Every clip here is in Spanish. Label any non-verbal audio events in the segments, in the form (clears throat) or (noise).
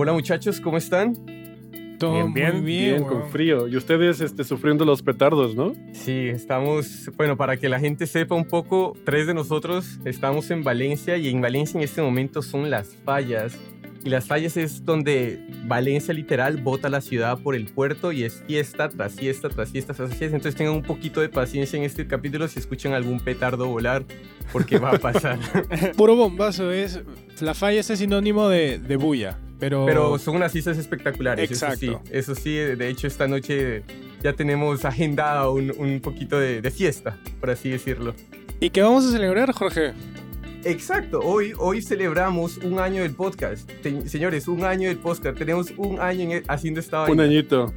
Hola muchachos, ¿cómo están? Todo bien, bien, con frío. Y ustedes este, sufriendo los petardos, ¿no? Sí, estamos, bueno, para que la gente sepa un poco, tres de nosotros estamos en Valencia y en Valencia en este momento son las fallas. Y las fallas es donde Valencia literal bota la ciudad por el puerto y es fiesta tras fiesta tras fiesta tras fiesta. Entonces tengan un poquito de paciencia en este capítulo si escuchan algún petardo volar, porque va a pasar. (laughs) (laughs) Puro bombazo, es, la falla es sinónimo de, de bulla. Pero... Pero son unas islas espectaculares. Exacto. Eso sí, eso sí, de hecho esta noche ya tenemos agendado un, un poquito de, de, fiesta, por así decirlo. ¿Y qué vamos a celebrar, Jorge? Exacto, hoy, hoy celebramos un año del podcast. señores, un año del podcast. Tenemos un año e, haciendo esta Un añito.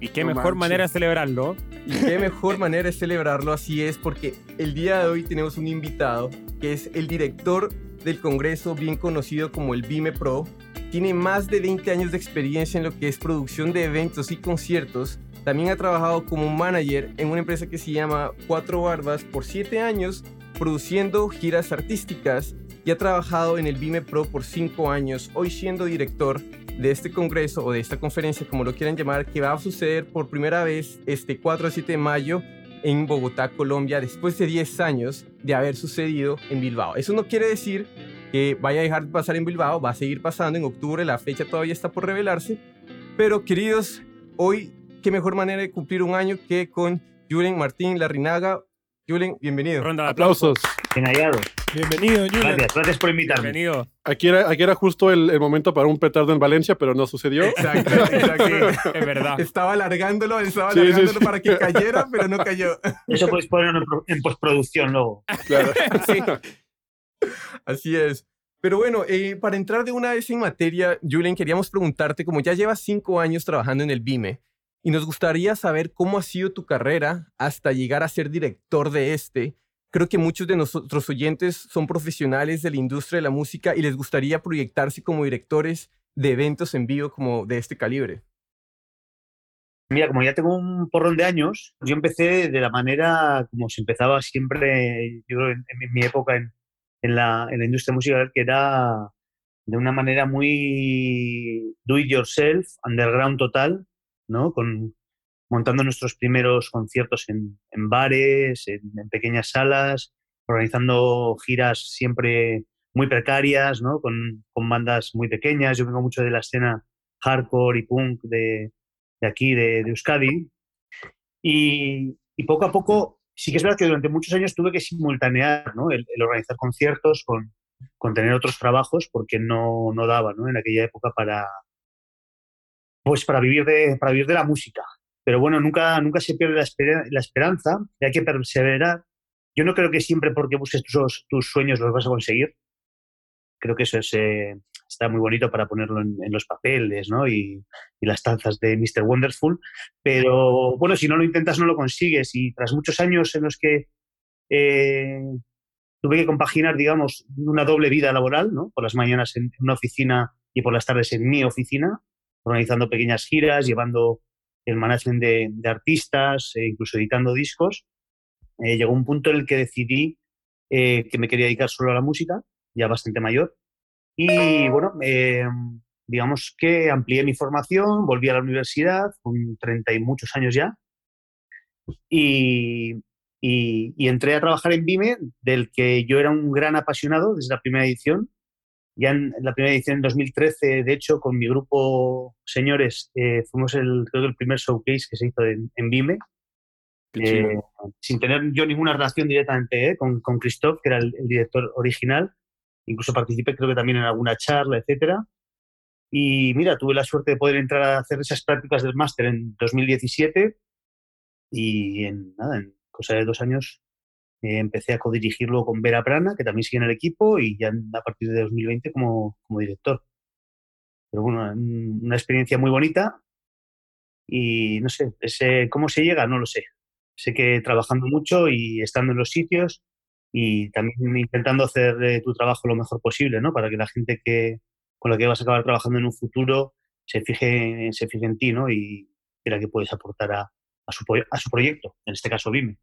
Y qué mejor manera de celebrarlo. Y qué mejor manera de celebrarlo, así es, porque el día de hoy tenemos un invitado que es el director del Congreso, bien conocido como el BIME Pro, tiene más de 20 años de experiencia en lo que es producción de eventos y conciertos. También ha trabajado como manager en una empresa que se llama Cuatro Barbas por 7 años, produciendo giras artísticas y ha trabajado en el BIME Pro por 5 años, hoy siendo director de este congreso o de esta conferencia, como lo quieran llamar, que va a suceder por primera vez este 4 a 7 de mayo en Bogotá, Colombia, después de 10 años de haber sucedido en Bilbao. Eso no quiere decir que vaya a dejar de pasar en Bilbao, va a seguir pasando en octubre, la fecha todavía está por revelarse. Pero queridos, hoy, qué mejor manera de cumplir un año que con Julen Martín Larrinaga. Julen, bienvenido. Ronda de aplausos. Bien hallado. Bienvenido, Julen. Gracias, gracias por invitarme. Bienvenido. Aquí era, aquí era justo el, el, momento para un petardo en Valencia, pero no sucedió. Exacto, exacto. es verdad. Estaba alargándolo, estaba sí, alargándolo sí, sí. para que cayera, pero no cayó. Eso puedes ponerlo en, en postproducción luego. Claro. sí. Así es. Pero bueno, eh, para entrar de una vez en materia, Julen, queríamos preguntarte, como ya llevas cinco años trabajando en el BIME, y nos gustaría saber cómo ha sido tu carrera hasta llegar a ser director de este. Creo que muchos de nuestros oyentes son profesionales de la industria de la música y les gustaría proyectarse como directores de eventos en vivo como de este calibre. Mira, como ya tengo un porrón de años, yo empecé de la manera como se empezaba siempre, yo en, en mi época en, en la, en la industria musical que era de una manera muy do it yourself, underground total, ¿no? Con, montando nuestros primeros conciertos en, en bares, en, en, pequeñas salas, organizando giras siempre muy precarias, ¿no? Con, con, bandas muy pequeñas. Yo vengo mucho de la escena hardcore y punk de, de aquí, de, de Euskadi. Y, y, poco a poco sí que es verdad que durante muchos años tuve que simultanear ¿no? el, organizar conciertos con, tener otros trabajos porque no, no daba ¿no? en aquella época para, pues para, vivir de, para vivir de la música. Pero bueno, nunca, nunca se pierde la esperanza y hay que perseverar. Yo no creo que siempre porque busques tus, tus sueños los vas a conseguir. Creo que eso es, eh, está muy bonito para ponerlo en, los papeles ¿no? y, las tazas de Mr. Wonderful, pero bueno, si no lo intentas no lo consigues y tras muchos años en los que eh, tuve que compaginar, digamos, una doble vida laboral, ¿no? por las mañanas en una oficina y por las tardes en mi oficina, organizando pequeñas giras, llevando el management de, de artistas, e incluso editando discos, eh, llegó un punto en el que decidí eh, que me quería dedicar solo a la música, ya bastante mayor, y bueno, eh, digamos que amplié mi formación, volví a la universidad con 30 y muchos años ya y, y, y, entré a trabajar en Vime, del que yo era un gran apasionado desde la primera edición. Ya en la primera edición en 2013, de hecho, con mi grupo Señores, eh, fuimos el, creo que el primer showcase que se hizo en, en Vime. Eh, sin tener yo ninguna relación directamente eh, con, con Christoph, que era el, el director original, incluso participé creo que también en alguna charla, etcétera. Y mira, tuve la suerte de poder entrar a hacer esas prácticas del máster en 2017 y en nada, en cosa de dos años eh, empecé a codirigirlo con Vera Prana, que también sigue en el equipo, y ya a partir de 2020 como, como director. Pero bueno, una experiencia muy bonita y no sé, cómo se llega, no lo sé. Sé que trabajando mucho y estando en los sitios y también intentando hacer eh, tu trabajo lo mejor posible, ¿no? Para que la gente que, con la que vas a acabar trabajando en un futuro se fije, se fije en ti, ¿no? Y quiera que puedes aportar a, a, su, a su proyecto, en este caso Vime.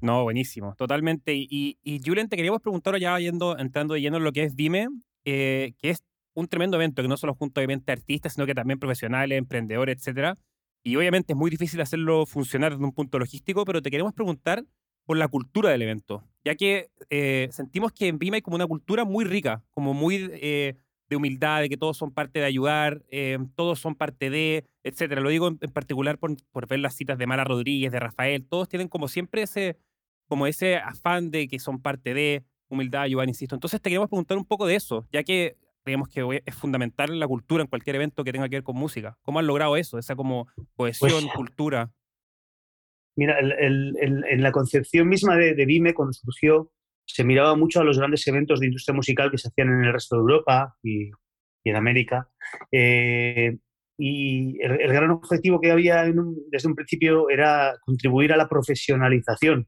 No, buenísimo, totalmente. Y, y Julen, te queríamos preguntar ya yendo, entrando yendo en lo que es Vime, eh, que es un tremendo evento que no solo junta obviamente artistas, sino que también profesionales, emprendedores, etcétera. Y obviamente es muy difícil hacerlo funcionar desde un punto logístico, pero te queremos preguntar por la cultura del evento, ya que eh, sentimos que en Vima hay como una cultura muy rica, como muy eh, de humildad, de que todos son parte de ayudar, eh, todos son parte de, etcétera. Lo digo en, particular por, por, ver las citas de Mara Rodríguez, de Rafael, todos tienen como siempre ese, como ese afán de que son parte de humildad, ayudar, insisto. Entonces te queremos preguntar un poco de eso, ya que creemos que es fundamental en la cultura, en cualquier evento que tenga que ver con música. ¿Cómo han logrado eso, esa como cohesión, pues, cultura? Mira, en la concepción misma de, de Vime, cuando surgió, se miraba mucho a los grandes eventos de industria musical que se hacían en el resto de Europa y, en América. Eh, y el, gran objetivo que había desde un principio era contribuir a la profesionalización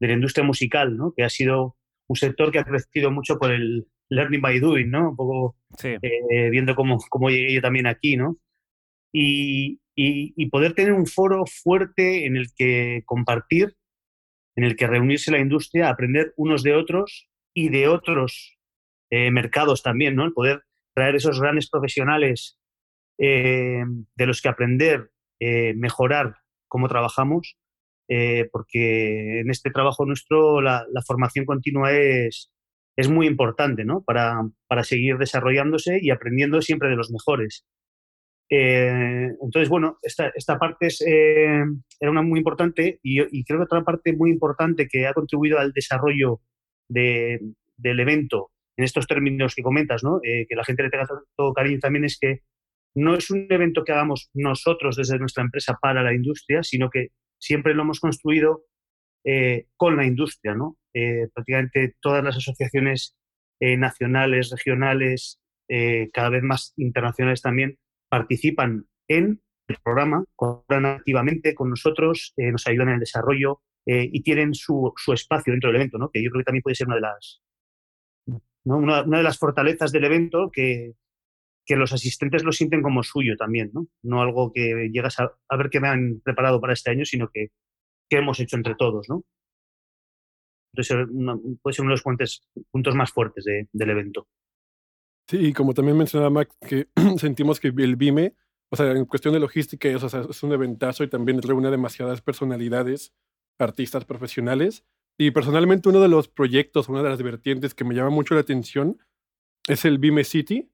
de la industria musical, ¿no? que ha sido un sector que ha crecido mucho por el learning by doing, ¿no? un poco eh, viendo cómo, cómo llegué yo también aquí. ¿no? Y, y, poder tener un foro fuerte en el que compartir en el que reunirse la industria, aprender unos de otros y de otros eh, mercados también, ¿no? El poder traer esos grandes profesionales eh, de los que aprender, eh, mejorar cómo trabajamos, porque en este trabajo nuestro la, formación continua es, es muy importante, ¿no? Para, para seguir desarrollándose y aprendiendo siempre de los mejores. Eh, entonces, bueno, esta, esta parte es, eh, era una muy importante y, creo que otra parte muy importante que ha contribuido al desarrollo de, del evento en estos términos que comentas, ¿no? Eh, que la gente le tenga todo cariño también es que no es un evento que hagamos nosotros desde nuestra empresa para la industria, sino que siempre lo hemos construido con la industria, ¿no? prácticamente todas las asociaciones nacionales, regionales, cada vez más internacionales también, participan en el programa, colaboran activamente con nosotros, eh, nos ayudan en el desarrollo eh, y tienen su, su, espacio dentro del evento, ¿no? que yo creo que también puede ser una de las, una, de las fortalezas del evento que, que, los asistentes lo sienten como suyo también, no, no algo que llegas a, ver que me han preparado para este año, sino que, que hemos hecho entre todos. ¿no? Entonces, puede ser uno de los puntos, más fuertes de, del evento. Sí, y como también mencionaba Mac, que (clears throat) sentimos que el BIME, o sea, en cuestión de logística, es, es un eventazo y también reúne demasiadas personalidades, artistas profesionales. Y personalmente uno de los proyectos, una de las vertientes que me llama mucho la atención es el BIME City,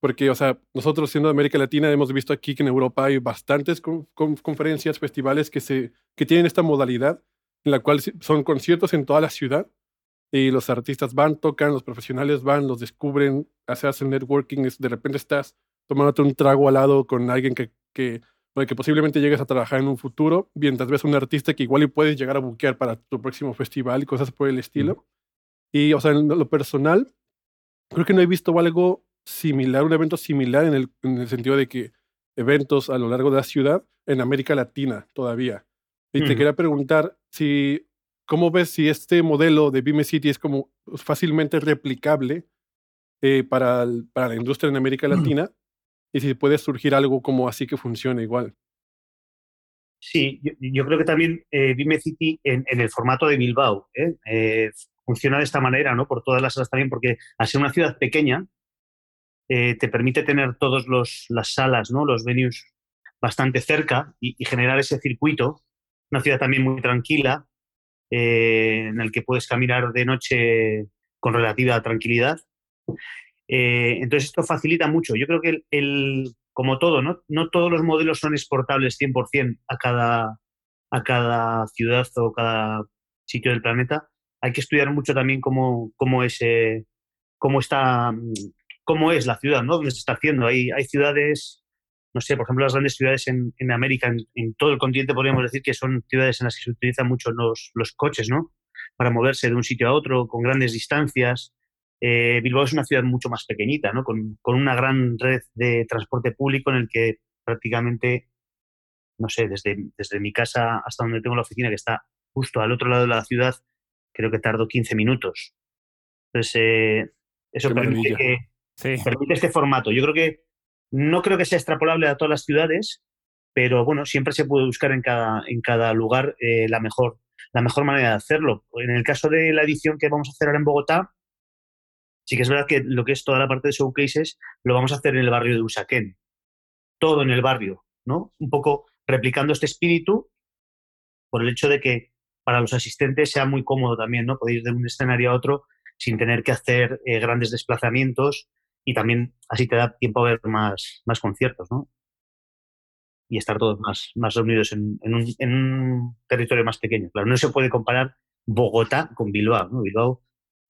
porque, o sea, nosotros siendo de América Latina hemos visto aquí que en Europa hay bastantes conferencias, festivales que, se, que tienen esta modalidad, en la cual son conciertos en toda la ciudad y los artistas van, tocan, los profesionales van, los descubren, hacen networking, de repente estás tomándote un trago al lado con alguien que, que, que posiblemente llegues a trabajar en un futuro, mientras ves a un artista que igual y puedes llegar a buquear para tu próximo festival y cosas por el estilo. Y, o sea, en lo personal, creo que no he visto algo similar, un evento similar en el, en el sentido de que eventos a lo largo de la ciudad en América Latina todavía. Y te quería preguntar si ¿Cómo ves si este modelo de Vime City es como fácilmente replicable eh, para, para, la industria en América Latina? Y si puede surgir algo como así que funcione igual. Sí, yo, creo que también eh, Vime City en, el formato de Bilbao ¿eh? ¿eh? funciona de esta manera, ¿no? Por todas las salas también, porque al ser una ciudad pequeña, te permite tener todas las salas, ¿no? Los venues bastante cerca y, y, generar ese circuito. Una ciudad también muy tranquila, eh, en el que puedes caminar de noche con relativa tranquilidad. Eh, entonces esto facilita mucho. Yo creo que el, como todo, ¿no? no todos los modelos son exportables 100% a cada, a cada ciudad o cada sitio del planeta. Hay que estudiar mucho también cómo, cómo, es, eh, cómo, está, cómo es la ciudad, ¿no? Dónde se está haciendo. Hay, hay ciudades no sé, por ejemplo, las grandes ciudades en, en América, en, todo el continente podríamos decir que son ciudades en las que se utilizan mucho los, los coches, ¿no? Para moverse de un sitio a otro, con grandes distancias. Eh, Bilbao es una ciudad mucho más pequeñita, ¿no? Con, con, una gran red de transporte público en el que prácticamente, no sé, desde, desde mi casa hasta donde tengo la oficina, que está justo al otro lado de la ciudad, creo que tardo 15 minutos. Entonces, eh, eso permite, que, permite este formato. Yo creo que no creo que sea extrapolable a todas las ciudades, pero bueno, siempre se puede buscar en cada, en cada lugar eh, la, mejor, la mejor manera de hacerlo. En el caso de la edición que vamos a hacer ahora en Bogotá, Sí que es verdad que lo que es toda la parte de showcases lo vamos a hacer en el barrio de Usaquén. Todo en el barrio, ¿no? Un poco replicando este espíritu por el hecho de que para los asistentes sea muy cómodo también, ¿no? Poder ir de un escenario a otro sin tener que hacer eh, grandes desplazamientos y también así te da tiempo a ver más, más conciertos, ¿no? Y estar todos más, más reunidos en, un, territorio más pequeño. Claro, no se puede comparar Bogotá con Bilbao, ¿no? Bilbao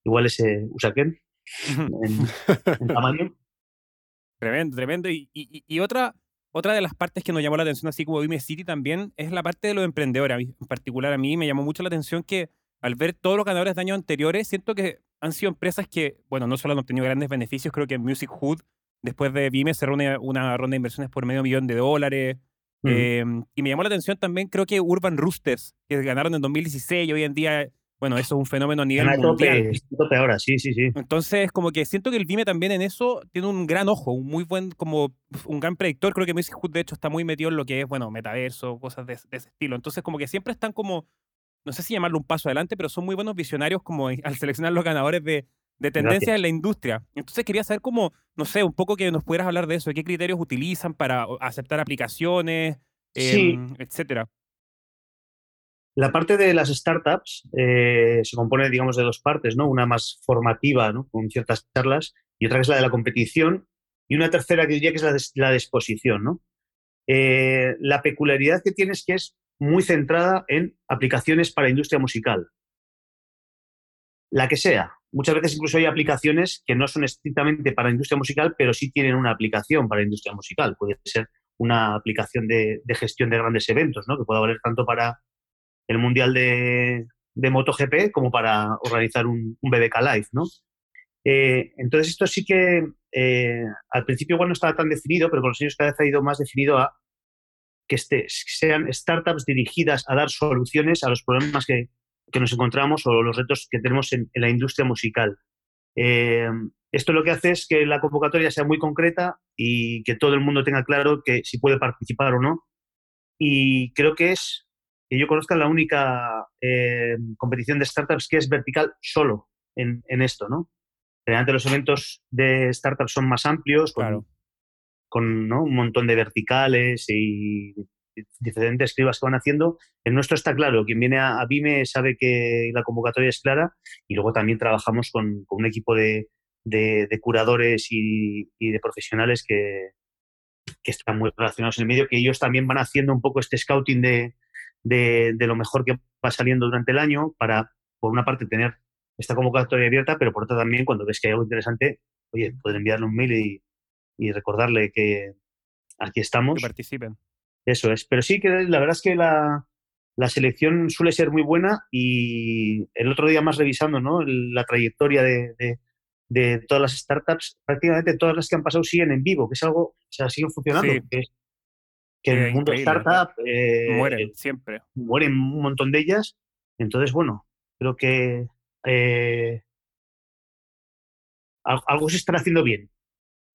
igual es eh, Usaquén en, tamaño. (laughs) Tremendo, tremendo. Y, y, otra, otra de las partes que nos llamó la atención, así como Vime City también, es la parte de los emprendedores. en particular, a mí me llamó mucho la atención que al ver todos los ganadores de años anteriores, siento que han sido empresas que, bueno, no solo han obtenido grandes beneficios, creo que Music Hood, después de Vime, cerró una, una ronda de inversiones por medio millón de dólares. Mm. Em, y me llamó la atención también, creo que Urban Roosters, que ganaron en 2016 y hoy en día, bueno, eso es un fenómeno a nivel mundial. Tope, ahora, sí, sí, sí. Entonces, como que siento que el Vime también en eso tiene un gran ojo, un muy buen, como un gran predictor. Creo que Music Hood, de hecho, está muy metido en lo que es, bueno, metaverso, cosas de, de ese estilo. Entonces, como que siempre están como no sé si llamarlo un paso adelante, pero son muy buenos visionarios como al seleccionar los ganadores de, de tendencias en la industria. Entonces quería saber cómo, no sé, un poco que nos pudieras hablar de eso, qué criterios utilizan para aceptar aplicaciones, em, etcétera. La parte de las startups eh, se compone, digamos, de dos partes, ¿no? Una más formativa, ¿no? Con ciertas charlas, y otra que es la de la competición, y una tercera que diría que es la de, la exposición, ¿no? Eh, la peculiaridad que tiene es que es muy centrada en aplicaciones para industria musical. La que sea. Muchas veces incluso hay aplicaciones que no son estrictamente para industria musical, pero sí tienen una aplicación para industria musical. Puede ser una aplicación de, gestión de grandes eventos, ¿no? que pueda valer tanto para el Mundial de, MotoGP como para organizar un, BBK Live. ¿no? Eh, entonces, esto sí que eh, al principio igual no estaba tan definido, pero con los años cada vez ha ido más definido a que este, sean startups dirigidas a dar soluciones a los problemas que, nos encontramos o los retos que tenemos en, la industria musical. Eh, esto lo que hace es que la convocatoria sea muy concreta y que todo el mundo tenga claro que si puede participar o no. Y creo que es, que yo conozca, la única eh, competición de startups que es vertical solo en, esto, ¿no? Generalmente los eventos de startups son más amplios, claro con un montón de verticales y diferentes escribas que van haciendo. El nuestro está claro, quien viene a, Vime sabe que la convocatoria es clara y luego también trabajamos con, un equipo de, curadores y, de profesionales que, están muy relacionados en el medio, que ellos también van haciendo un poco este scouting de, de, lo mejor que va saliendo durante el año para, por una parte, tener esta convocatoria abierta, pero por otra también, cuando ves que hay algo interesante, oye, poder enviarle un mail y, y recordarle que aquí estamos. Que participen. Eso es. Pero sí que la verdad es que la, selección suele ser muy buena y el otro día más revisando ¿no? la trayectoria de, todas las startups, prácticamente todas las que han pasado siguen en vivo, que es algo, o sea, siguen funcionando. Que, el mundo startup eh, mueren siempre. Mueren un montón de ellas. Entonces, bueno, creo que eh, algo se está haciendo bien.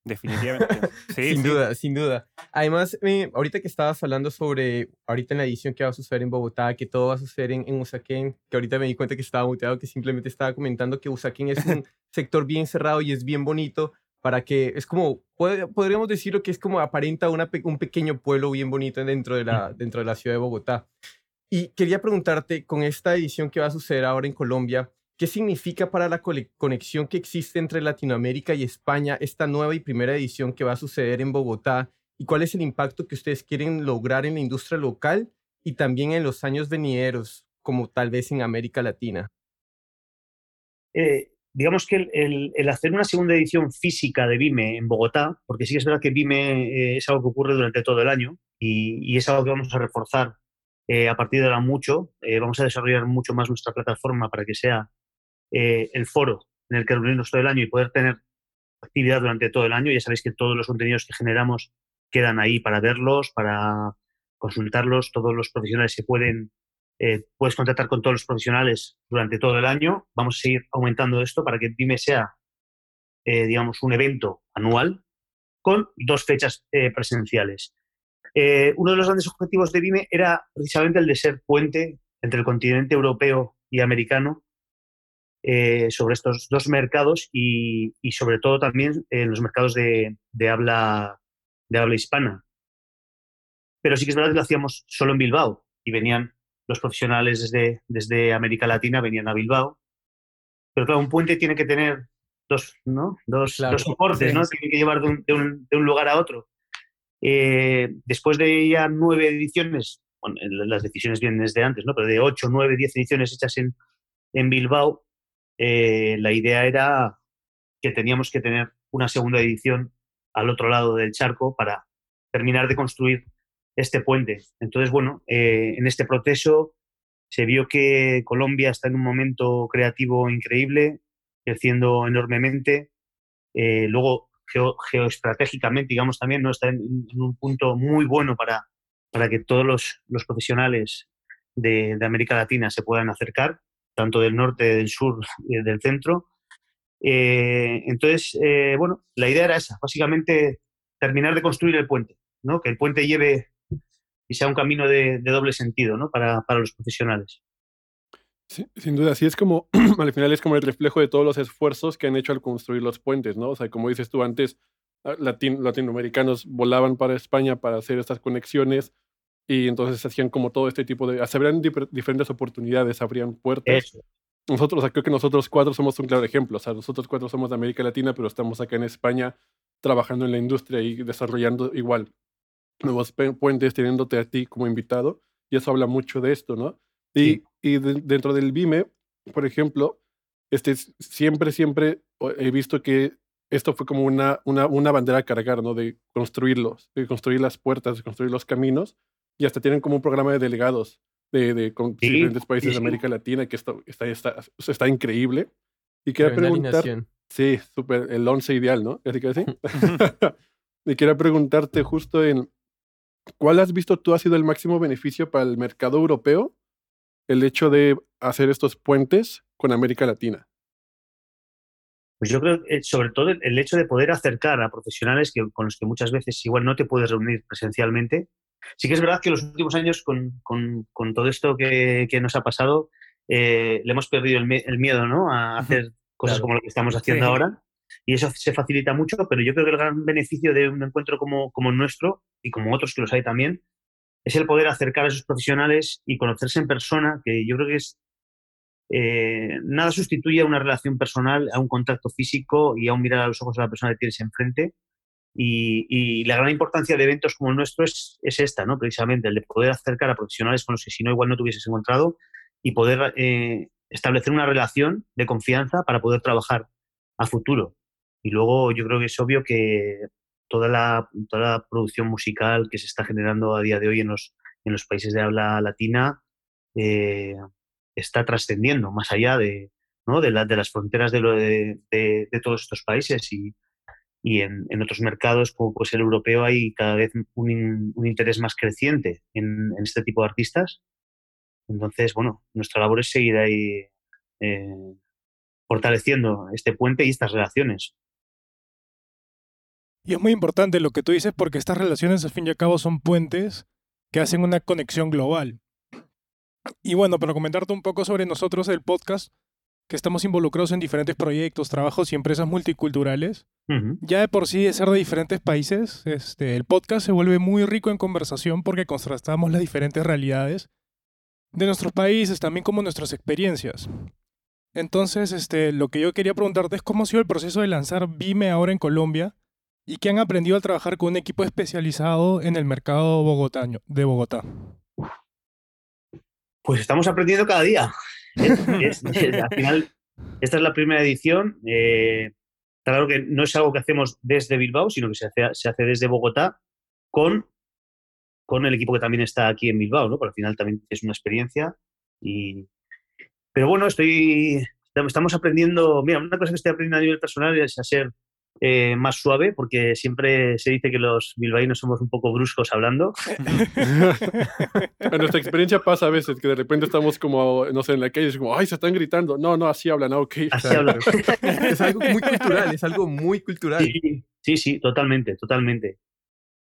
Definitivamente. (laughs) sin duda, sin duda. Además, ahorita que estabas hablando sobre, ahorita en la edición que va a suceder en Bogotá, que todo va a suceder en, en Usaquén, que ahorita me di cuenta que estaba muteado, que simplemente estaba comentando que Usaquén es un (laughs) sector bien cerrado y es bien bonito para que es como, podríamos decirlo que es como aparenta una, un pequeño pueblo bien bonito dentro de, la, dentro de la ciudad de Bogotá. Y quería preguntarte, con esta edición que va a suceder ahora en Colombia, ¿Qué significa para la conexión que existe entre Latinoamérica y España esta nueva y primera edición que va a suceder en Bogotá? ¿Y cuál es el impacto que ustedes quieren lograr en la industria local y también en los años venideros, como tal vez en América Latina? Eh, digamos que el, hacer una segunda edición física de Vime en Bogotá, porque sí que es verdad que Vime eh, es algo que ocurre durante todo el año y, es algo que vamos a reforzar eh, a partir de ahora mucho. vamos a desarrollar mucho más nuestra plataforma para que sea eh, el foro en el que reunirnos todo el año y poder tener actividad durante todo el año. Ya sabéis que todos los contenidos que generamos quedan ahí para verlos, para consultarlos. Todos los profesionales se pueden, eh, puedes contactar con todos los profesionales durante todo el año. Vamos a seguir aumentando esto para que PYME sea, eh, digamos, un evento anual con dos fechas presenciales. uno de los grandes objetivos de BIME era precisamente el de ser puente entre el continente europeo y americano eh, sobre estos dos mercados y, y, sobre todo también en los mercados de, de, habla, de habla hispana. Pero sí que es verdad que lo hacíamos solo en Bilbao y venían los profesionales desde, desde América Latina, venían a Bilbao. Pero claro, un puente tiene que tener dos, ¿no? dos, Claro, dos soportes, sí, ¿no? Tiene que llevar de un, de un- de un lugar a otro. Eh, después de ya nueve ediciones, bueno, las decisiones vienen desde antes, ¿no? Pero de ocho, nueve, diez ediciones hechas en, en Bilbao, eh, la idea era que teníamos que tener una segunda edición al otro lado del charco para terminar de construir este puente. Entonces, bueno, eh, en este proceso se vio que Colombia está en un momento creativo increíble, creciendo enormemente. Eh, luego, geo- geoestratégicamente, digamos, también no está en, un punto muy bueno para, para que todos los, los profesionales de América Latina se puedan acercar, tanto del norte, del sur, y (laughs) del centro. Eh, entonces, eh, bueno, la idea era esa, básicamente terminar de construir el puente, ¿no? que el puente lleve y sea un camino de, doble sentido ¿no? para, para los profesionales. Sin duda, sí es como, (clears throat) al final es como el reflejo de todos los esfuerzos que han hecho al construir los puentes, ¿no? O sea, como dices tú antes, ah, latin- latinoamericanos volaban para España para hacer estas conexiones y entonces hacían como todo este tipo de, se abrían difer- diferentes oportunidades, abrían puertas. Eso. Nosotros, o sea, creo que nosotros cuatro somos un claro ejemplo, o sea, nosotros cuatro somos de América Latina, pero estamos acá en España trabajando en la industria y desarrollando igual nuevos puentes, teniéndote a ti como invitado, y eso habla mucho de esto, ¿no? Y, Sí. y de- dentro del BIME, por ejemplo, este, siempre, siempre he visto que esto fue como una, una, una bandera a cargar, ¿no? De construirlos, de construir las puertas, de construir los caminos, y hasta tienen como un programa de delegados de, de con Sí, diferentes países sí, de. América Latina, que esto está, está, está increíble. Y quería preguntar, sí, súper, el 11 ideal, ¿no? Así que sí. (laughs) y quería preguntarte justo en, ¿cuál has visto tú ha sido el máximo beneficio para el mercado europeo el hecho de hacer estos puentes con América Latina? Pues yo creo que eh, sobre todo el- el hecho de poder acercar a profesionales que, con los que muchas veces igual no te puedes reunir presencialmente. Sí que es verdad que los últimos años con, con- con todo esto que, que nos ha pasado, eh, le hemos perdido el, el miedo ¿no? a hacer cosas Claro. como lo que estamos haciendo Sí. ahora. Y eso se facilita mucho, pero yo creo que el gran beneficio de un encuentro como, como el nuestro y como otros que los hay también, es el poder acercar a esos profesionales y conocerse en persona, que yo creo que es eh, nada sustituye a una relación personal, a un contacto físico y a un mirar a los ojos a la persona que tienes enfrente. Y, la gran importancia de eventos como el nuestro es, es esta, ¿no? precisamente, el de poder acercar a profesionales con los que si no igual no te hubieses encontrado y poder eh, establecer una relación de confianza para poder trabajar a futuro. Y luego yo creo que es obvio que toda la, toda la producción musical que se está generando a día de hoy en los, en los países de habla latina eh, está trascendiendo más allá de, ¿no? de, la- de las fronteras de, lo de- de todos estos países y, y en, en otros mercados como pues el europeo hay cada vez un, un interés más creciente en, en este tipo de artistas. Entonces, bueno, nuestra labor es seguir ahí eh, fortaleciendo este puente y estas relaciones. Y es muy importante lo que tú dices porque estas relaciones al fin y al cabo son puentes que hacen una conexión global. Y bueno, para comentarte un poco sobre nosotros, el podcast, que estamos involucrados en diferentes proyectos, trabajos y empresas multiculturales, ya de por sí de ser de diferentes países, este, el podcast se vuelve muy rico en conversación porque contrastamos las diferentes realidades de nuestros países, también como nuestras experiencias. Entonces, este, lo que yo quería preguntarte es cómo ha sido el proceso de lanzar Vime ahora en Colombia y qué han aprendido al trabajar con un equipo especializado en el mercado bogotaño, de Bogotá. Pues estamos aprendiendo cada día. (laughs) Es- es- es- al final, esta es la primera edición. eh, claro que no es algo que hacemos desde Bilbao, sino que se hace, se hace desde Bogotá con, con el equipo que también está aquí en Bilbao, ¿no? Porque al final también es una experiencia. Y, pero bueno, estoy, estamos aprendiendo. Mira, una cosa que estoy aprendiendo a nivel personal es a ser eh, más suave, porque siempre se dice que los bilbaínos somos un poco bruscos hablando. (laughs) en nuestra experiencia pasa a veces que de repente estamos como, no sé, en la calle es como, ay, se están gritando. No, no, así hablan, ah, ok. Así hablan. Es algo muy cultural, es algo muy cultural. Sí, sí, sí, totalmente, totalmente.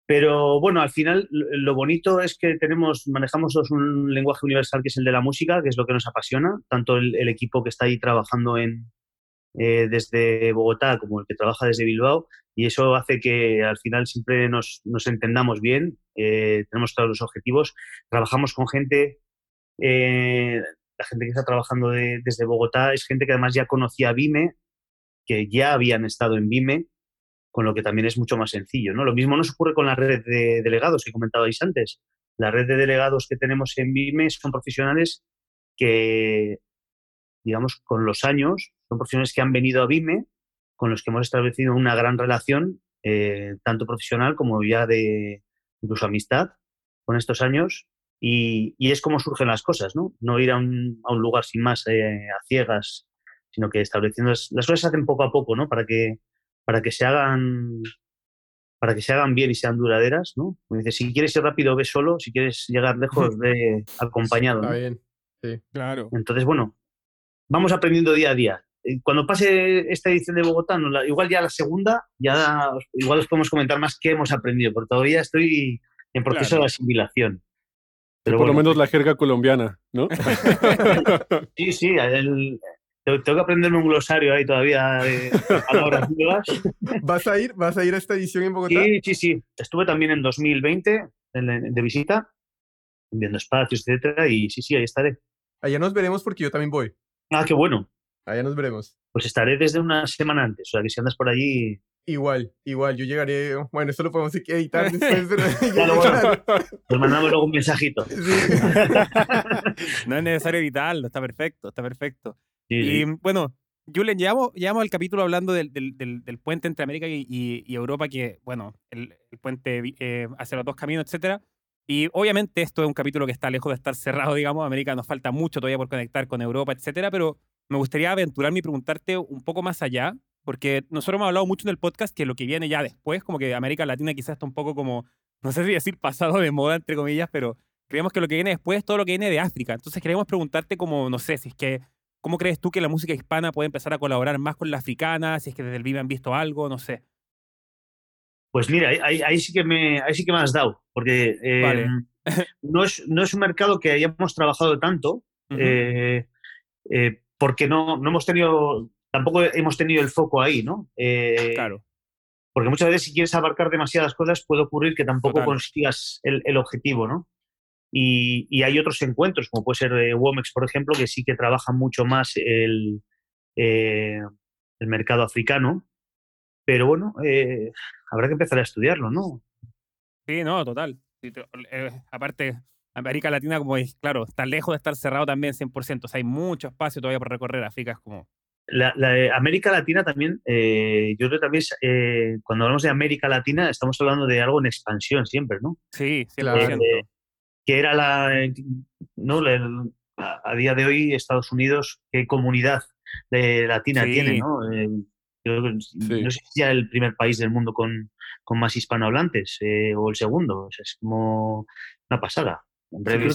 Pero bueno, al final lo bonito es que tenemos, manejamos un lenguaje universal que es el de la música, que es lo que nos apasiona, tanto el, equipo que está ahí trabajando en, eh, desde Bogotá como el que trabaja desde Bilbao, y eso hace que al final siempre nos, nos entendamos bien, eh, tenemos todos los objetivos, trabajamos con gente, eh, la gente que está trabajando desde Bogotá es gente que además ya conocía Vime, que ya habían estado en Vime, con lo que también es mucho más sencillo. ¿no? Lo mismo nos ocurre con la red de delegados que comentabais antes. La red de delegados que tenemos en BIME son profesionales que, digamos, con los años, son profesionales que han venido a BIME, con los que hemos establecido una gran relación, eh, tanto profesional como ya de incluso amistad con estos años. Y, es como surgen las cosas, ¿no? No ir a un, lugar sin más eh, a ciegas, sino que estableciendo las, las cosas se hacen poco a poco, ¿no? Para que para que se hagan para que se hagan bien y sean duraderas, ¿no? dice, si quieres ir rápido, ve solo, si quieres llegar lejos, (laughs) ve acompañado. Está bien, sí. Claro. Entonces, bueno, vamos aprendiendo día a día. Eh, cuando pase esta edición de Bogotá, igual ya la segunda, ya igual os podemos comentar más qué hemos aprendido, porque todavía estoy en proceso de asimilación. Pero por lo menos la jerga colombiana, ¿no? (laughs) sí, sí, el, tengo que aprenderme un glosario ahí todavía de palabras (laughs) nuevas. ¿Vas a ir? ¿Vas a ir a esta edición en Bogotá? Sí, sí, sí. Estuve también en 2020 de visita, viendo espacios, etcétera, y sí, sí, ahí estaré. Allá nos veremos porque yo también voy. Ah, qué bueno. Allá nos veremos. Pues estaré desde una semana antes, o sea que si andas por allí... Igual, igual, yo llegaré, bueno, esto lo podemos editar (laughs) después, pero... Nos mandamos luego un mensajito. (laughs) no es necesario editarlo, está perfecto, está perfecto y bueno, Julen, llevamos, llevamos el capítulo hablando del, del, puente entre América y, Europa, que, bueno, el, puente eh, hacia los dos caminos, etcétera. Y obviamente esto es un capítulo que está lejos de estar cerrado, (laughs) digamos. América nos falta mucho todavía por conectar con Europa, etcétera. Pero me gustaría aventurarme y preguntarte un poco más allá, porque nosotros hemos hablado mucho en el podcast que lo que viene ya después, como que América Latina quizás está un poco como, no sé si decir pasado de moda, entre comillas, pero creemos que lo que viene después es todo lo que viene de África. Entonces queremos preguntarte como, no sé, si es que ¿Cómo crees tú que la música hispana puede empezar a colaborar más con la africana? Si es que desde el Vive han visto algo, no sé. Pues mira, ahí, sí que me, ahí sí que me has dado, porque em, (laughs) no, es, no es un mercado que hayamos trabajado tanto, eh, eh, porque no, no hemos tenido, tampoco hemos tenido el foco ahí, ¿no? Eh, claro. Porque muchas veces si quieres abarcar demasiadas cosas puede ocurrir que tampoco consigas el, el, objetivo, ¿no? Y, hay otros encuentros, como puede ser eh, Womex, por ejemplo, que sí que trabaja mucho más el, eh, el mercado africano. Pero bueno, eh, habrá que empezar a estudiarlo, ¿no? Sí, no, total. aparte, América Latina, como es, claro, está lejos de estar cerrado también 100%. O sea, hay mucho espacio todavía por recorrer. África es como... La, América Latina también, yo creo también, cuando hablamos de América Latina, estamos hablando de algo en expansión siempre, ¿no? Sí, 100% que era la, ¿no? a, día de hoy Estados Unidos, qué comunidad latina tiene, ¿no? Eh, No sé si ya el primer país del mundo con, con más hispanohablantes eh, o el segundo, es como una pasada. En breve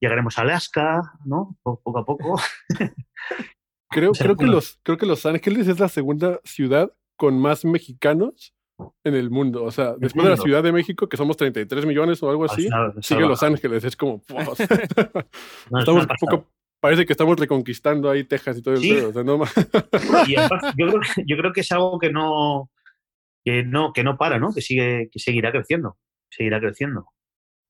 llegaremos a Alaska, ¿no? Poco a poco. (laughs) creo, creo, que los, creo que Los Ángeles es la segunda ciudad con más mexicanos en el mundo. O sea, después de la Ciudad de México, que somos 33 millones o algo así, sigue Los Ángeles. Es como. (laughs) (laughs) estamos un poco. Parece que estamos reconquistando ahí Texas y todo el yo, creo, yo, creo, que es algo que no, que no, que no para, ¿no? Que sigue, que seguirá creciendo. Seguirá creciendo.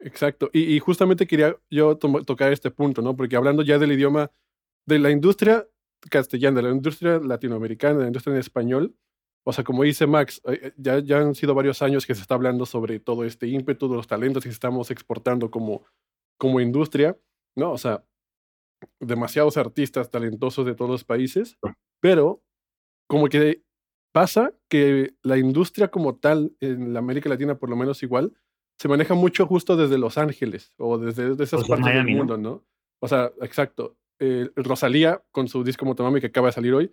Exacto. Y, justamente quería yo tocar este punto, ¿no? Porque hablando ya del idioma, de la industria castellana, de la industria latinoamericana, de la industria en español, o sea, como dice Max, eh, eh, ya, ya han sido varios años que se está hablando sobre todo este ímpetu de los talentos que estamos exportando como, como industria, ¿no? O sea, demasiados artistas talentosos de todos los países, pero como que pasa que la industria como tal, en la América Latina por lo menos igual, se maneja mucho justo desde Los Ángeles o desde, esas partes del mundo, ¿no? O sea, exacto. Eh, Rosalía, con su disco Motomami que acaba de salir hoy,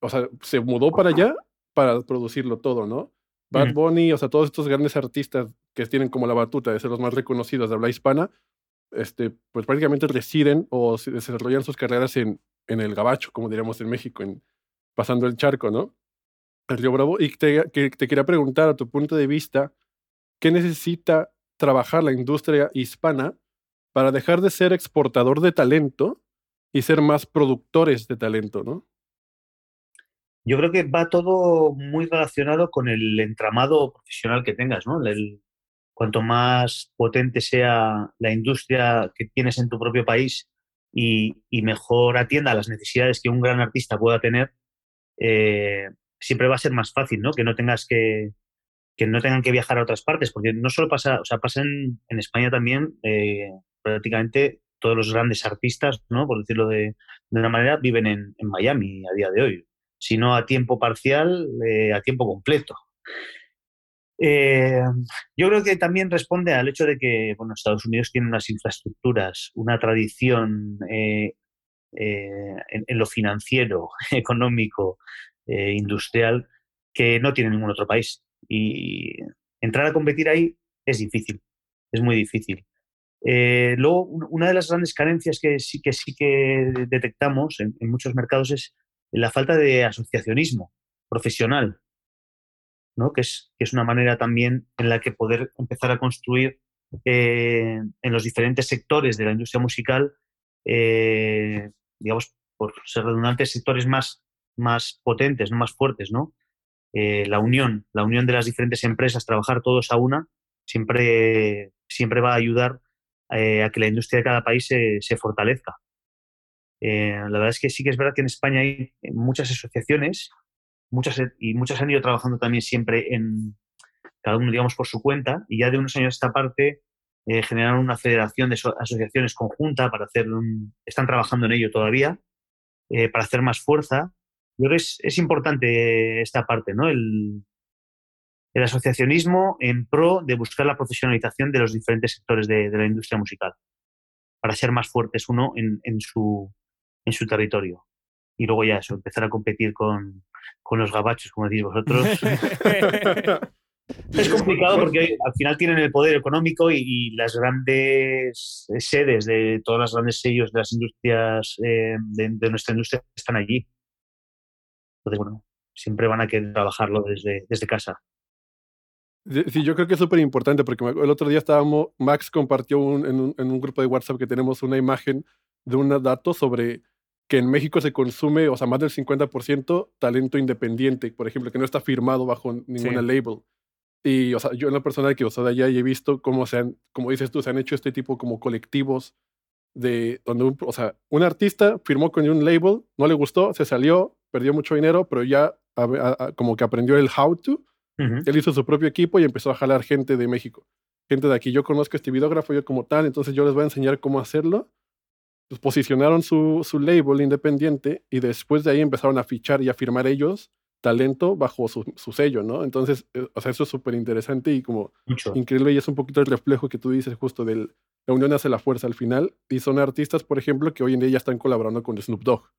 o sea, se mudó para allá para producirlo todo, ¿no? Bad Bunny, o sea, todos estos grandes artistas que tienen como la batuta de ser los más reconocidos de habla hispana, este, pues prácticamente residen o desarrollan sus carreras en, en el Gabacho, como diríamos en México, en, pasando el charco, ¿no? El Río Bravo. Y te, que, te quería preguntar, a tu punto de vista, qué necesita trabajar la industria hispana para dejar de ser exportador de talento y ser más productores de talento, ¿no? Yo creo que va todo muy relacionado con el entramado profesional que tengas, ¿no? Cuanto más potente sea la industria que tienes en tu propio país y, mejor atienda las necesidades que un gran artista pueda tener, eh, siempre va a ser más fácil, ¿no? Que no tengas que, que no tengan que viajar a otras partes, porque no solo pasa, o sea, pasa en, España también, eh, prácticamente todos los grandes artistas, ¿no? Por decirlo de, de una manera, viven en, Miami a día de hoy, si no a tiempo parcial, eh, a tiempo completo. Eh, yo creo que también responde al hecho de que bueno, Estados Unidos tiene unas infraestructuras, una tradición en, en, lo financiero, (laughs) económico, industrial, que no tiene ningún otro país. Y entrar a competir ahí es difícil, es muy difícil. Eh, luego, una de las grandes carencias que sí que, sí que detectamos en, muchos mercados es la falta de asociacionismo profesional, ¿no? que, es, que es una manera también en la que poder empezar a construir eh, en los diferentes sectores de la industria musical, eh, digamos, por ser redundantes, sectores más, más potentes, más fuertes, ¿no? Eh, la unión, la unión de las diferentes empresas, trabajar todos a una, siempre, siempre va a ayudar eh, a que la industria de cada país se, fortalezca. Eh, la verdad es que sí que es verdad que en España hay muchas asociaciones muchas, y muchas han ido trabajando también siempre en cada uno, digamos, por su cuenta, y ya de unos años a esta parte generaron una federación de asociaciones conjunta para hacer están trabajando en ello todavía, para hacer más fuerza yo creo que es, importante esta parte, ¿no? El, el, asociacionismo en pro de buscar la profesionalización de los diferentes sectores de, la industria musical, para ser más fuertes uno en, en, su, en su territorio. Y luego ya eso, empezar a competir con, con los gabachos, como decís vosotros. (laughs) Es complicado porque al final tienen el poder económico y, las grandes sedes de todos los grandes sellos de las industrias eh, de, nuestra industria están allí. Entonces, bueno, siempre van a querer trabajarlo desde, desde casa. Sí, yo creo que es súper importante porque el otro día estábamos, Max compartió en, un, en, un, grupo de WhatsApp que tenemos una imagen de un dato sobre que en México se consume, o sea, más del 50% talento independiente, por ejemplo, que no está firmado bajo ninguna label. Y, o sea, yo en la persona que, o sea, de allá he visto cómo se han, como dices tú, se han hecho este tipo como colectivos de donde, un, o sea, un artista firmó con un label, no le gustó, se salió, perdió mucho dinero, pero ya como que aprendió el how to. Él hizo su propio equipo y empezó a jalar gente de México. Gente de aquí. Yo conozco este videógrafo, yo como tal, entonces yo les voy a enseñar cómo hacerlo. Pues posicionaron su, su label independiente y después de ahí empezaron a fichar y a firmar ellos talento bajo su, su sello, ¿no? Entonces, eh, o sea, eso es súper interesante y como increíble y es un poquito el reflejo que tú dices justo de la unión hace la fuerza al final. Y son artistas, por ejemplo, que hoy en día ya están colaborando con Snoop Dogg.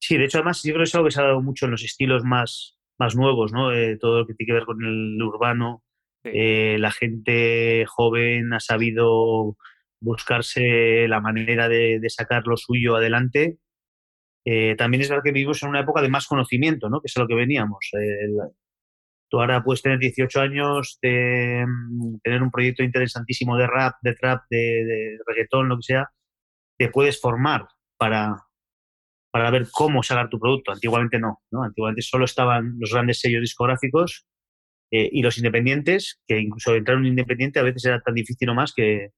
Sí, de hecho, además, yo creo que es algo que se ha dado mucho en los estilos más, más nuevos, ¿no? Eh, todo lo que tiene que ver con el urbano. Eh, la gente joven ha sabido buscarse la manera de, sacar lo suyo adelante. Eh, también es verdad que vivimos en una época de más conocimiento, ¿no? Que es a lo que veníamos. tú ahora puedes tener 18 años, de, mm, tener un proyecto interesantísimo de rap, de trap, de, de reggaetón, lo que sea, te puedes formar para, para ver cómo sacar tu producto. Antiguamente no, ¿no? Antiguamente solo estaban los grandes sellos discográficos eh, y los independientes, que incluso entrar en un independiente a veces era tan difícil o más que,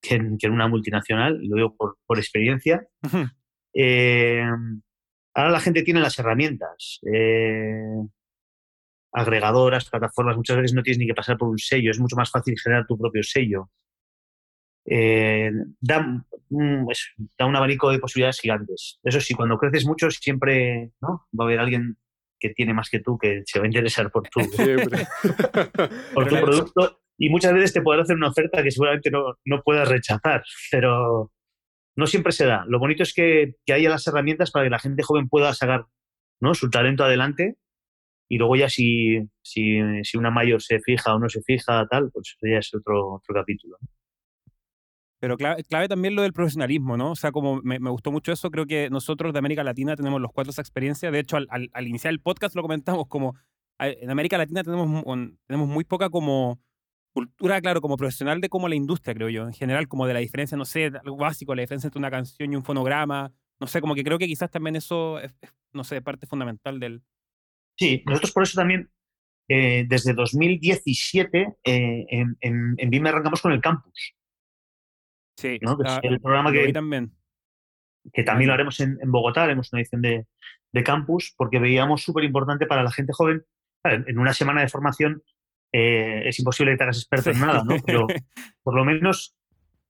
que, en, una multinacional, lo digo por, por experiencia. Eh, ahora la gente tiene las herramientas. Eh, agregadoras, plataformas, muchas veces no tienes ni que pasar por un sello, es mucho más fácil generar tu propio sello. Eh, da, un, da, un abanico de posibilidades gigantes. Eso sí, cuando creces mucho siempre ¿no? va a haber alguien que tiene más que tú que se va a interesar por tu, (laughs) (laughs) por tu producto y muchas veces te podrá hacer una oferta que seguramente no, no puedas rechazar, pero no siempre se da. Lo bonito es que, que, haya las herramientas para que la gente joven pueda sacar ¿no? su talento adelante y luego ya si, si, si, una mayor se fija o no se fija, tal, pues ya es otro, otro capítulo. Pero clave, también lo del profesionalismo, ¿no? O sea, como me, gustó mucho eso, creo que nosotros de América Latina tenemos los cuatro esa experiencia. De hecho, al, al, iniciar el podcast lo comentamos como en América Latina tenemos, tenemos muy poca como cultura, claro, como profesional de como la industria, creo yo, en general, como de la diferencia, no sé, algo básico, la diferencia entre una canción y un fonograma, no sé, como que creo que quizás también eso es, no sé, parte fundamental del... Sí, nosotros por eso también, eh, desde 2017, eh, en, en, en BIM arrancamos con el campus. Sí, ¿no? el programa que, también. que también lo haremos en, en Bogotá, haremos una edición de, de campus, porque veíamos súper importante para la gente joven. En una semana de formación eh, es imposible que te hagas experto en nada, ¿no? Pero (laughs) por lo menos,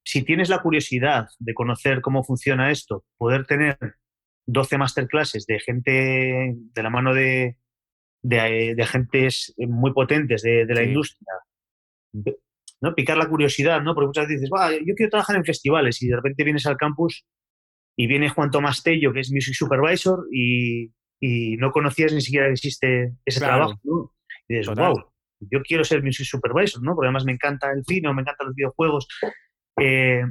si tienes la curiosidad de conocer cómo funciona esto, poder tener 12 masterclasses de gente de la mano de, de, de agentes muy potentes de, de la industria, ¿no? picar la curiosidad, ¿no? porque muchas veces dices, yo quiero trabajar en festivales y de repente vienes al campus y viene Juan Tomás Tello, que es Music Supervisor, y, y no conocías ni siquiera que existe ese trabajo. ¿no? Y dices, wow, yo quiero ser Music Supervisor, ¿no? porque además me encanta el cine, me encantan los videojuegos. Eh,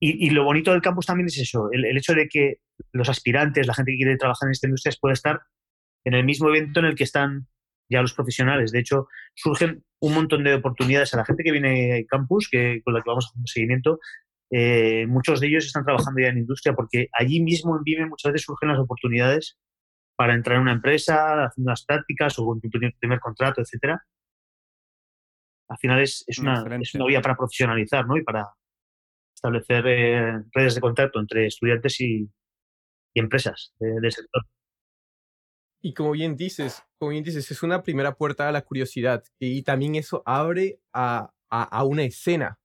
y, y, lo bonito del campus también es eso, el, el, hecho de que los aspirantes, la gente que quiere trabajar en esta industria, puede estar en el mismo evento en el que están ya los profesionales. De hecho, surgen un montón de oportunidades a la gente que viene al campus, que, con la que vamos a hacer un seguimiento. Eh, muchos de ellos están trabajando ya en industria porque allí mismo en VIME muchas veces surgen las oportunidades para entrar en una empresa, haciendo unas prácticas o con tu primer contrato, etcétera. Al final es, es, una, es, una, vía para profesionalizar ¿no? y para establecer eh, redes de contacto entre estudiantes y, y empresas del de sector. Y como bien dices, como bien dices, es una primera puerta a la curiosidad y también eso abre a, a, a una escena.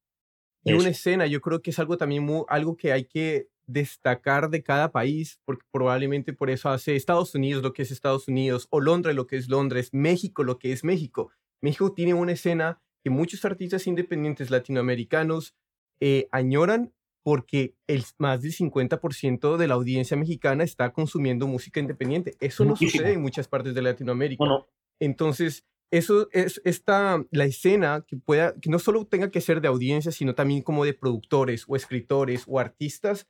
Y una escena yo creo que es algo también muy, algo que hay que destacar de cada país, porque probablemente por eso hace Estados Unidos lo que es Estados Unidos, o Londres lo que es Londres, México lo que es México. México tiene una escena que muchos artistas independientes latinoamericanos eh, añoran porque el más del 50% de la audiencia mexicana está consumiendo música independiente. Eso no sucede en muchas partes de Latinoamérica. Bueno. Entonces, eso es esta, la escena que pueda, que no solo tenga que ser de audiencia, sino también como de productores o escritores o artistas,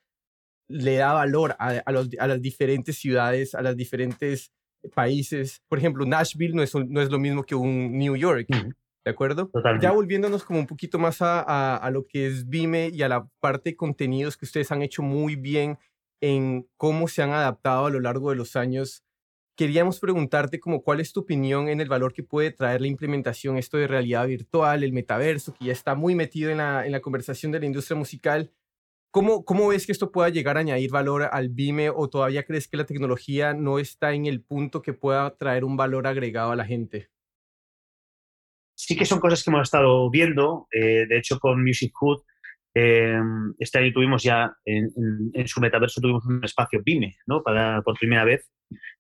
le da valor a, a, los, a las diferentes ciudades, a los diferentes países. Por ejemplo, Nashville no es, no es lo mismo que un New York. Uh -huh. ¿De acuerdo? Totalmente. Ya volviéndonos como un poquito más a, a, a, lo que es Vime y a la parte de contenidos que ustedes han hecho muy bien en cómo se han adaptado a lo largo de los años, queríamos preguntarte como cuál es tu opinión en el valor que puede traer la implementación esto de realidad virtual, el metaverso, que ya está muy metido en la, en la conversación de la industria musical. ¿Cómo, ¿Cómo ves que esto pueda llegar a añadir valor al Vime o todavía crees que la tecnología no está en el punto que pueda traer un valor agregado a la gente? Sí que son cosas que hemos estado viendo. Eh, de hecho, con Music Hood, eh, este año tuvimos ya en, su metaverso tuvimos un espacio PYME, ¿no? Para, por primera vez.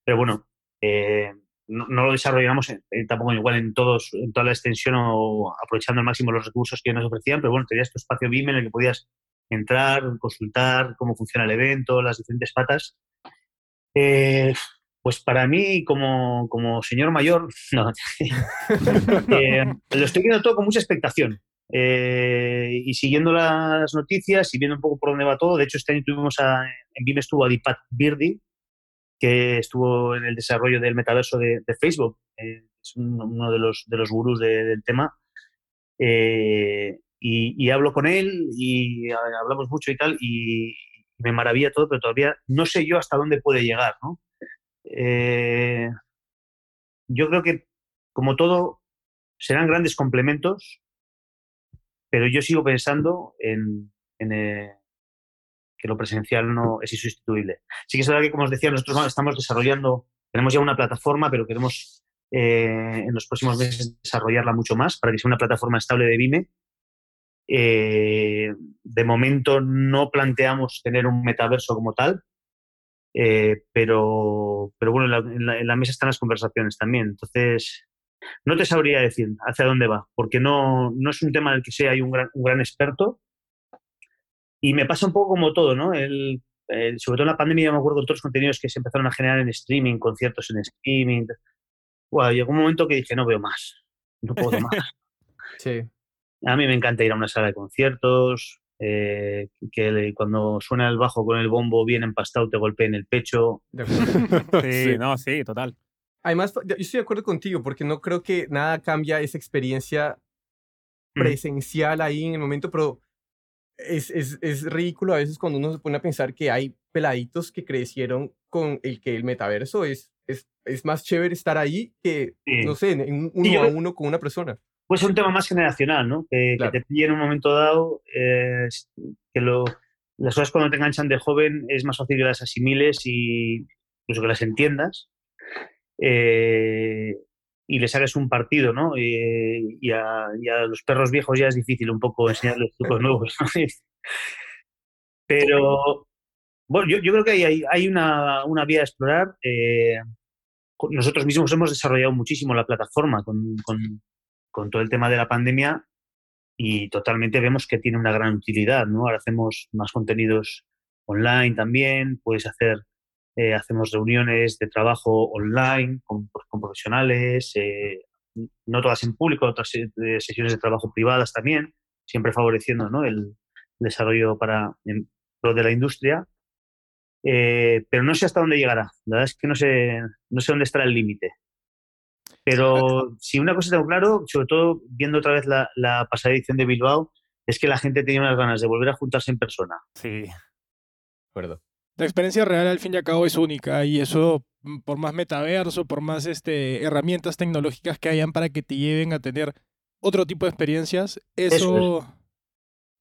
Pero bueno, eh, no, lo desarrollamos en, tampoco igual en, todos, en toda la extensión o aprovechando al máximo los recursos que nos ofrecían, pero bueno, tenías tu espacio BIM en el que podías entrar, consultar cómo funciona el evento, las diferentes patas. Eh, pues para mí, como, como señor mayor, (laughs) no. (laughs) eh, lo estoy viendo todo con mucha expectación. Eh, y siguiendo las noticias y viendo un poco por dónde va todo. De hecho, este año tuvimos a, en BIM estuvo a Dipat Birdi, que estuvo en el desarrollo del metaverso de, de Facebook. Eh, es un, uno de los, de los gurús de, del tema. Eh, y, y, hablo con él y hablamos mucho y tal, y me maravilla todo, pero todavía no sé yo hasta dónde puede llegar, ¿no? Eh, yo creo que, como todo, serán grandes complementos, pero yo sigo pensando en, eh, que lo presencial no es insustituible. Sí que es verdad que, como os decía, nosotros estamos desarrollando, tenemos ya una plataforma, pero queremos eh, en los próximos meses desarrollarla mucho más para que sea una plataforma estable de Vime. Eh, de momento no planteamos tener un metaverso como tal, eh, pero, pero bueno, en la, en, la, en la, mesa están las conversaciones también. Entonces, no te sabría decir hacia dónde va, porque no, no es un tema del que sea hay un gran, un gran experto. Y me pasa un poco como todo, ¿no? El, el, sobre todo en la pandemia, me acuerdo de todos los contenidos que se empezaron a generar en streaming, conciertos en streaming. Bueno, llegó un momento que dije, no veo más, no puedo más. (laughs) sí. A mí me encanta ir a una sala de conciertos, eh, que le, cuando suena el bajo con el bombo bien empastado te golpea en el pecho. (laughs) (laughs) sí, sí, no, sí, total. Además, yo estoy de acuerdo contigo porque no creo que nada cambia esa experiencia Mm. presencial ahí en el momento, pero es, es, es ridículo a veces cuando uno se pone a pensar que hay peladitos que crecieron con el que el metaverso es, es, es más chévere estar ahí que, Sí. no sé, en uno yo a uno con una persona. Puede ser un tema más generacional, ¿no? Que, Claro. que te pille en un momento dado, eh, que lo, las cosas cuando te enganchan de joven es más fácil que las asimiles y incluso que las entiendas eh, y le saques un partido, ¿no? Y, a, y a los perros viejos ya es difícil un poco enseñarles (laughs) trucos nuevos. ¿no? Pero, bueno, yo, yo creo que hay, hay, hay una, una vía a explorar. eh, nosotros mismos hemos desarrollado muchísimo la plataforma con, con, con todo el tema de la pandemia y totalmente vemos que tiene una gran utilidad, ¿no? Ahora hacemos más contenidos online también, puedes hacer, eh, hacemos reuniones de trabajo online con, con profesionales, eh, no todas en público, otras se- sesiones de trabajo privadas también, siempre favoreciendo ¿no? el desarrollo para en pro de la industria. Eh, pero no sé hasta dónde llegará. La verdad es que no sé, no sé dónde estará el límite. Pero si una cosa tengo claro, sobre todo viendo otra vez la, la pasada edición de Bilbao, es que la gente tenía unas ganas de volver a juntarse en persona. Sí. acuerdo. La experiencia real al fin y al cabo es única y eso, mm, por más metaverso, por más este, herramientas tecnológicas que hayan para que te lleven a tener otro tipo de experiencias, eso,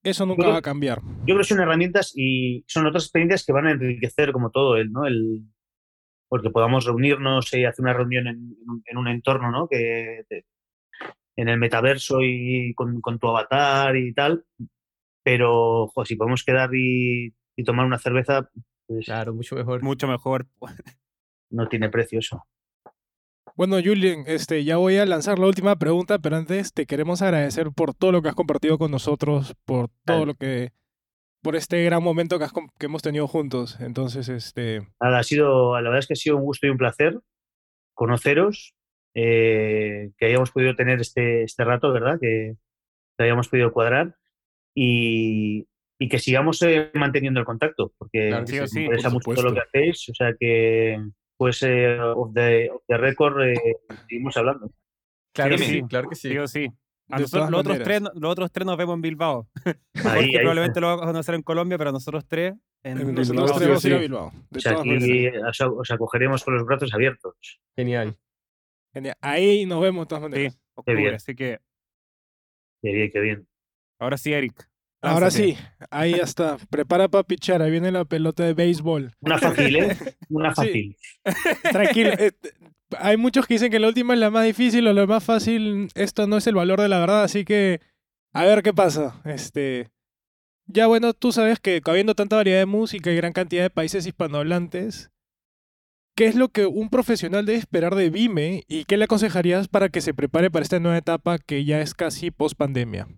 eso, nunca creo- va a cambiar. Yo creo que son herramientas y son otras experiencias que van a enriquecer como todo el, ¿no? El, porque podamos reunirnos y hacer una reunión en, en un- en un entorno, ¿no? Que te- en el metaverso y con, con tu avatar y tal. Pero, jo, si podemos quedar y, y tomar una cerveza, pues Claro, mucho mejor. Mucho mejor. (laughs) no tiene precio eso. Bueno, Julien, este, ya voy a lanzar la última pregunta, pero antes te queremos agradecer por todo lo que has compartido con nosotros, por todo Vale. lo que, por este gran momento que, has com- que hemos tenido juntos. Entonces, este, Nada, ha sido, la verdad es que ha sido un gusto y un placer conoceros, eh, que hayamos podido tener este, este rato, ¿verdad? Que, que hayamos podido cuadrar y, y que sigamos eh, manteniendo el contacto, porque Claro Sí sí, interesa por mucho todo lo que hacéis, o sea que pues eh, off, the, record eh, seguimos hablando. Claro Sí, que sí, sí. claro que sí. A nosotros, los, otros tres, los otros tres nos vemos en Bilbao. (laughs) Ahí, ahí probablemente lo vamos a conocer en Colombia, pero nosotros tres en, En nosotros Bilbao, tres sí o vamos a ir a sí. Bilbao. De o sea, aquí os, os acogeremos con los brazos abiertos. Genial. Genial. Ahí nos vemos de todas Sí, maneras. octubre, bien. así que Qué bien, qué bien. ahora sí, Eric. Ahora sí, ahí ya está. Prepara para pichar, ahí viene la pelota de béisbol. Una fácil, ¿eh? (laughs) Una Sí. fácil. Tranquilo. eh, hay muchos que dicen que la última es la más difícil o la más fácil. Esto no es el valor de la verdad, así que a ver qué pasa. Este, ya bueno, tú sabes que habiendo tanta variedad de música y gran cantidad de países hispanohablantes, ¿qué es lo que un profesional debe esperar de Vime y qué le aconsejarías para que se prepare para esta nueva etapa que ya es casi post pandemia?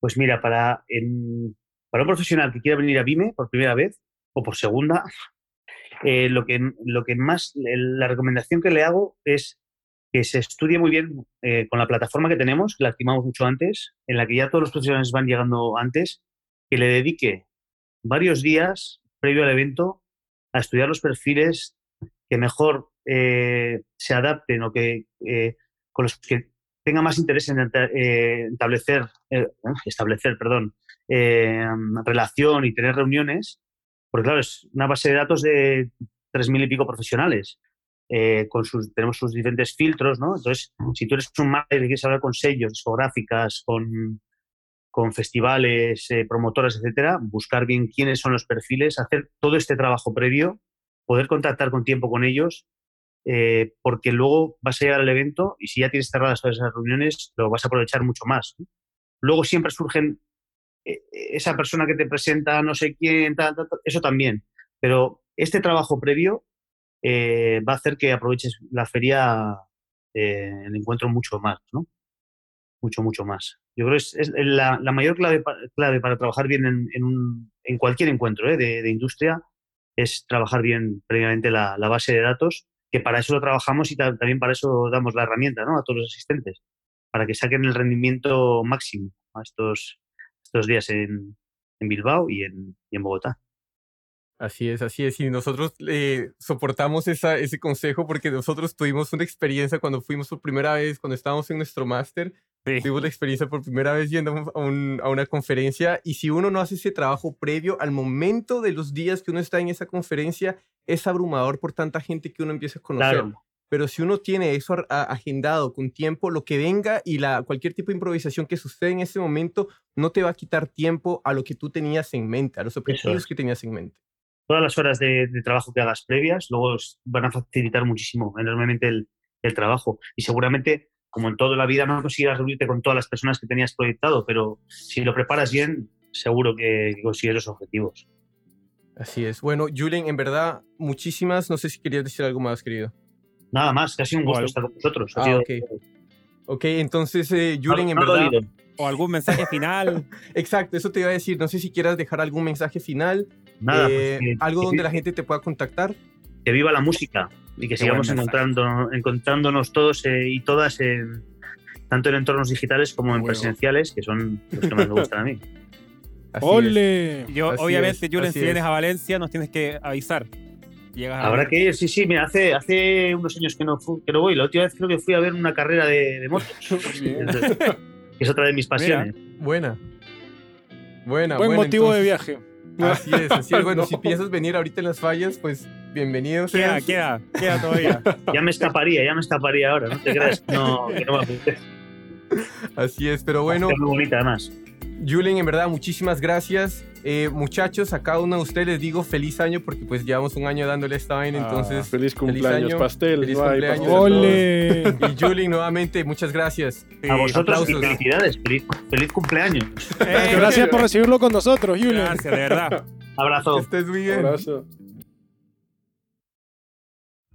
Pues mira, para, en- para un profesional que quiera venir a Vime por primera vez o por segunda, eh, lo, que, lo que más, la recomendación que le hago es que se estudie muy bien eh, con la plataforma que tenemos, que la activamos mucho antes, en la que ya todos los profesionales van llegando antes, que le dedique varios días previo al evento a estudiar los perfiles que mejor eh, se adapten o que eh, con los que tenga más interés en enta- eh, establecer, eh, establecer perdón, relación y tener reuniones, porque claro, es una base de datos de tres mil y pico profesionales. eh, con sus, tenemos sus diferentes filtros, ¿no? Entonces, si tú eres un manager y quieres hablar con sellos, discográficas, con, con festivales, eh, promotoras, etcétera, buscar bien quiénes son los perfiles, hacer todo este trabajo previo, poder contactar con tiempo con ellos, eh, porque luego vas a llegar al evento y si ya tienes cerradas todas esas reuniones, lo vas a aprovechar mucho más. Luego siempre surgen esa persona que te presenta, no sé quién, eso también. Pero este trabajo previo eh, va a hacer que aproveches la feria, eh, el encuentro mucho más, ¿no? Mucho, mucho más. Yo creo que es, la, mayor clave, clave para trabajar bien en, un- en cualquier encuentro ¿eh? de, de industria es trabajar bien previamente la, la base de datos, que para eso lo trabajamos y ta- también para eso damos la herramienta ¿no? a todos los asistentes, para que saquen el rendimiento máximo a estos, estos días en, en Bilbao y en, y en Bogotá. Así es, así es. Y nosotros eh, soportamos esa, ese consejo porque nosotros tuvimos una experiencia cuando fuimos por primera vez, cuando estábamos en nuestro máster, Sí. tuvimos la experiencia por primera vez yendo a, un- a una conferencia y si uno no hace ese trabajo previo, al momento de los días que uno está en esa conferencia, es abrumador por tanta gente que uno empieza a conocer. Claro. Pero si uno tiene eso agendado con tiempo, lo que venga y la, cualquier tipo de improvisación que suceda en ese momento no te va a quitar tiempo a lo que tú tenías en mente, a los objetivos es. que tenías en mente. Todas las horas de, de trabajo que hagas previas luego van a facilitar muchísimo, enormemente el, el trabajo. Y seguramente, como en toda la vida, no conseguirás reunirte con todas las personas que tenías proyectado, pero si lo preparas bien, seguro que, que consigues los objetivos. Así es. Bueno, Julen, en verdad, muchísimas. No sé si querías decir algo más, querido. Nada más, casi un gusto estar con vosotros. Ah, sido- ok. Ok, entonces, eh, Julen, en no verdad. O algún mensaje final. (laughs) Exacto, eso te iba a decir. No sé si quieras dejar algún mensaje final, Nada, eh, pues, que- algo que- donde la gente te pueda contactar. que viva la música y que Qué sigamos encontrando, encontrándonos todos eh, y todas en, tanto en entornos digitales como en Huevo. presenciales, que son los que más me gustan a mí. (laughs) Así es. ¡Ole! Yo, Así obviamente, Julen, si vienes es. a Valencia, nos tienes que avisar. Llegas a Habrá que ir, sí, sí, mira, hace, hace unos años que no, que no voy. La última vez creo que fui a ver una carrera de, de motos, (laughs) Bien. Entonces, que es otra de mis pasiones. Buena. Buena, Buen buena, motivo de viaje. (laughs) Así es, así es. Bueno, (laughs) No. si piensas venir ahorita en las fallas, pues bienvenido Queda, seas. queda, queda todavía. Ya me escaparía, ya me escaparía ahora, no te creas. No, que no me apetece. Así es, pero bueno, Es muy bonita además. Julen, en verdad, muchísimas gracias. Eh, muchachos, a cada uno de ustedes les digo feliz año porque pues llevamos un año dándole esta vaina, Ah. entonces... Feliz cumpleaños, año, pastel. feliz no cumpleaños. pastel. ¡Ole! Y Julen, nuevamente, muchas gracias. A vosotros y felicidades. Feliz, feliz cumpleaños. Eh, Gracias por recibirlo con nosotros, Julen. Gracias, de verdad. Que Abrazo. estés muy bien. Abrazo.